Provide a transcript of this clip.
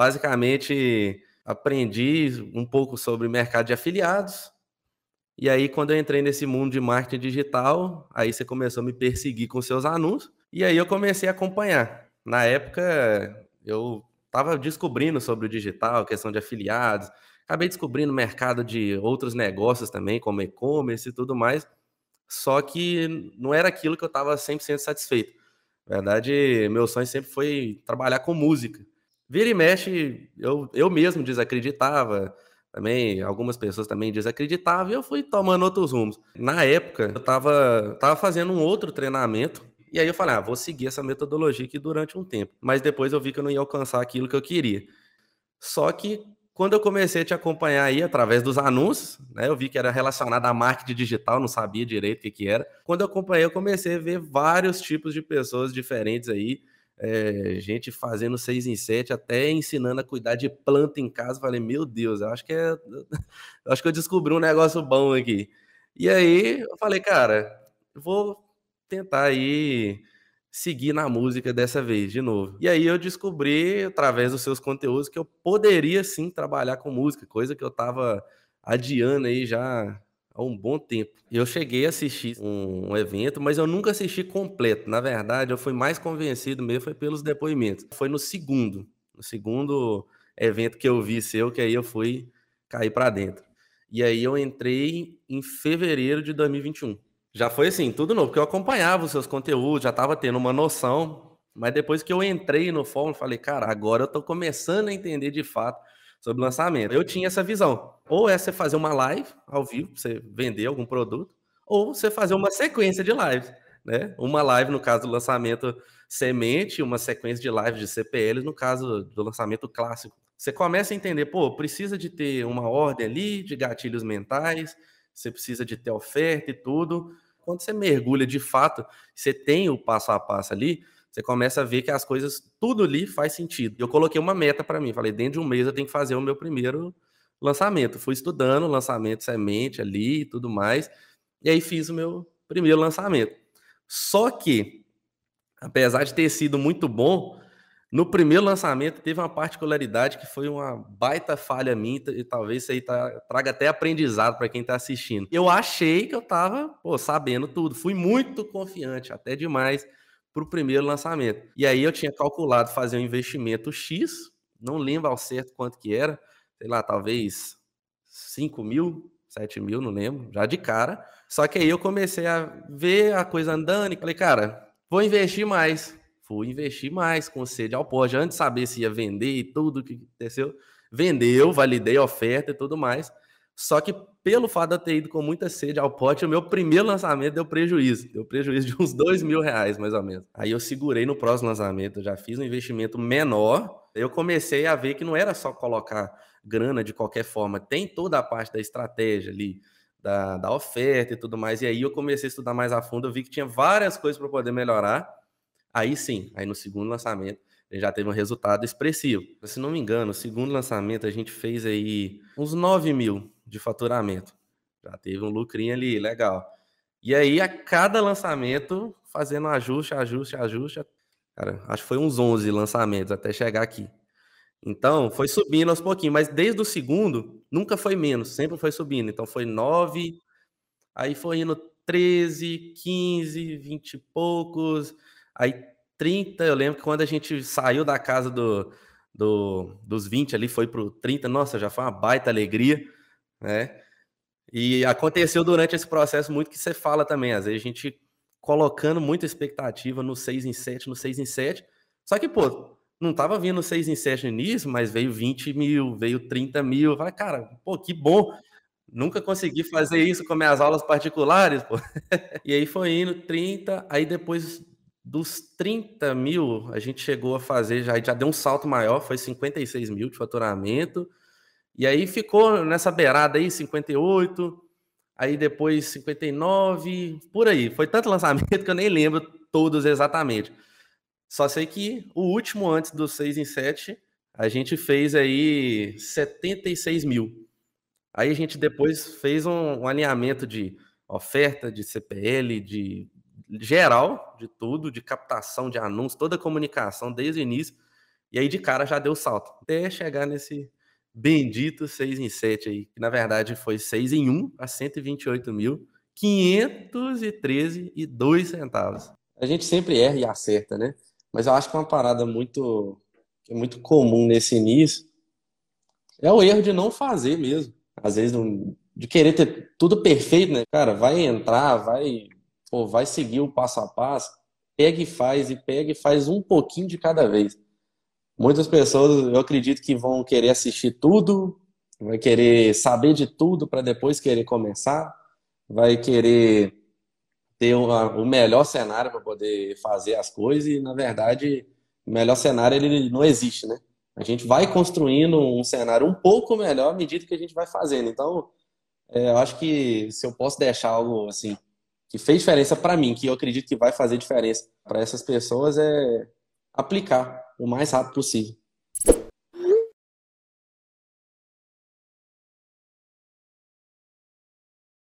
basicamente aprendi um pouco sobre mercado de afiliados. E aí, quando eu entrei nesse mundo de marketing digital, aí você começou a me perseguir com seus anúncios. E aí eu comecei a acompanhar. Na época, eu estava descobrindo sobre o digital, questão de afiliados. Acabei descobrindo o mercado de outros negócios também, como e-commerce e tudo mais. Só que não era aquilo que eu estava 100% satisfeito. Na verdade, meu sonho sempre foi trabalhar com música. Vira e mexe, eu, eu mesmo desacreditava, também algumas pessoas também desacreditavam, e eu fui tomando outros rumos. Na época, eu estava tava fazendo um outro treinamento, e aí eu falei, ah, vou seguir essa metodologia aqui durante um tempo. Mas depois eu vi que eu não ia alcançar aquilo que eu queria. Só que quando eu comecei a te acompanhar aí através dos anúncios, né, eu vi que era relacionado a marketing digital, não sabia direito o que, que era. Quando eu acompanhei, eu comecei a ver vários tipos de pessoas diferentes aí, é, gente fazendo seis em sete, até ensinando a cuidar de planta em casa. Falei, meu Deus, eu acho que é. Acho que eu descobri um negócio bom aqui. E aí eu falei, cara, vou tentar aí seguir na música dessa vez, de novo. E aí eu descobri, através dos seus conteúdos, que eu poderia sim trabalhar com música, coisa que eu tava adiando aí já há um bom tempo. Eu cheguei a assistir um, um, evento, mas eu nunca assisti completo. Na verdade, eu fui mais convencido mesmo foi pelos depoimentos. Foi no segundo, no segundo evento que eu vi seu, que aí eu fui cair para dentro. E aí eu entrei em fevereiro de 2021. Já foi assim, tudo novo, porque eu acompanhava os seus conteúdos, já estava tendo uma noção, mas depois que eu entrei no fórum, falei, cara, agora eu estou começando a entender de fato sobre lançamento. Eu tinha essa visão. Ou é você fazer uma live ao vivo, você vender algum produto, ou você fazer uma sequência de lives. Né? Uma live, no caso do lançamento semente, uma sequência de lives de CPL, no caso do lançamento clássico. Você começa a entender, pô, precisa de ter uma ordem ali de gatilhos mentais, você precisa de ter oferta e tudo. Quando você mergulha de fato, você tem o passo a passo ali, você começa a ver que as coisas, tudo ali faz sentido. Eu coloquei uma meta para mim, falei, dentro de um mês eu tenho que fazer o meu primeiro lançamento. Fui estudando lançamento semente ali e tudo mais, e aí fiz o meu primeiro lançamento. Só que, apesar de ter sido muito bom, no primeiro lançamento teve uma particularidade que foi uma baita falha minha e talvez isso aí tá, traga até aprendizado para quem está assistindo. Eu achei que eu estava sabendo tudo, fui muito confiante, até demais para o primeiro lançamento. E aí eu tinha calculado fazer um investimento X, não lembro ao certo quanto que era, sei lá, talvez 5 mil, 7 mil, não lembro, já de cara. Só que aí eu comecei a ver a coisa andando e falei, cara, vou investir mais. Fui investir mais com sede ao pó, antes de saber se ia vender e tudo que aconteceu. Vendeu, validei a oferta e tudo mais. Só que pelo fato de eu ter ido com muita sede ao pote, o meu primeiro lançamento deu prejuízo. Deu prejuízo de uns dois mil reais, mais ou menos. Aí eu segurei no próximo lançamento, já fiz um investimento menor. Eu comecei a ver que não era só colocar grana de qualquer forma, tem toda a parte da estratégia ali, da, da oferta e tudo mais. E aí eu comecei a estudar mais a fundo, eu vi que tinha várias coisas para poder melhorar. Aí sim, aí no segundo lançamento, já teve um resultado expressivo. Se não me engano, o segundo lançamento a gente fez aí uns 9 mil de faturamento. Já teve um lucrinho ali, legal. E aí, a cada lançamento, fazendo ajuste, ajuste, ajuste. Cara, acho que foi uns 11 lançamentos até chegar aqui. Então, foi subindo aos pouquinhos, mas desde o segundo, nunca foi menos, sempre foi subindo. Então, foi 9, aí foi indo 13, 15, 20 e poucos, aí 30. Eu lembro que quando a gente saiu da casa do, do, dos 20 ali, foi para o 30, nossa, já foi uma baita alegria né? E aconteceu durante esse processo muito que você fala também, às vezes a gente colocando muita expectativa no 6 em 7, no 6 em 7, só que, pô, não tava vindo 6 em 7 no início, mas veio 20 mil, veio 30 mil, vai, cara, pô, que bom, nunca consegui fazer isso com minhas aulas particulares, pô. e aí foi indo 30, aí depois dos 30 mil, a gente chegou a fazer, já, já deu um salto maior, foi 56 mil de faturamento, e aí ficou nessa beirada aí, 58, aí depois 59, por aí. Foi tanto lançamento que eu nem lembro todos exatamente. Só sei que o último antes do 6 em 7, a gente fez aí 76 mil. Aí a gente depois fez um, um alinhamento de oferta, de CPL, de geral, de tudo, de captação de anúncios, toda a comunicação desde o início E aí de cara já deu salto, até chegar nesse bendito 6 em 7 aí, que na verdade foi 6 em 1 a 128 mil. 513 e 2 centavos. A gente sempre erra e acerta, né? Mas eu acho que uma parada muito, é muito comum nesse início é o erro de não fazer mesmo. Às vezes, de querer ter tudo perfeito, né? Cara, vai entrar, vai, pô, vai seguir o passo a passo, pega e faz, e pega e faz um pouquinho de cada vez. Muitas pessoas, eu acredito que vão querer assistir tudo, vai querer saber de tudo para depois querer começar, vai querer ter uma, o melhor cenário para poder fazer as coisas e, na verdade, o melhor cenário ele não existe, né? A gente vai construindo um cenário um pouco melhor à medida que a gente vai fazendo. Então, é, eu acho que se eu posso deixar algo assim que fez diferença para mim, que eu acredito que vai fazer diferença para essas pessoas, é aplicar o mais rápido possível.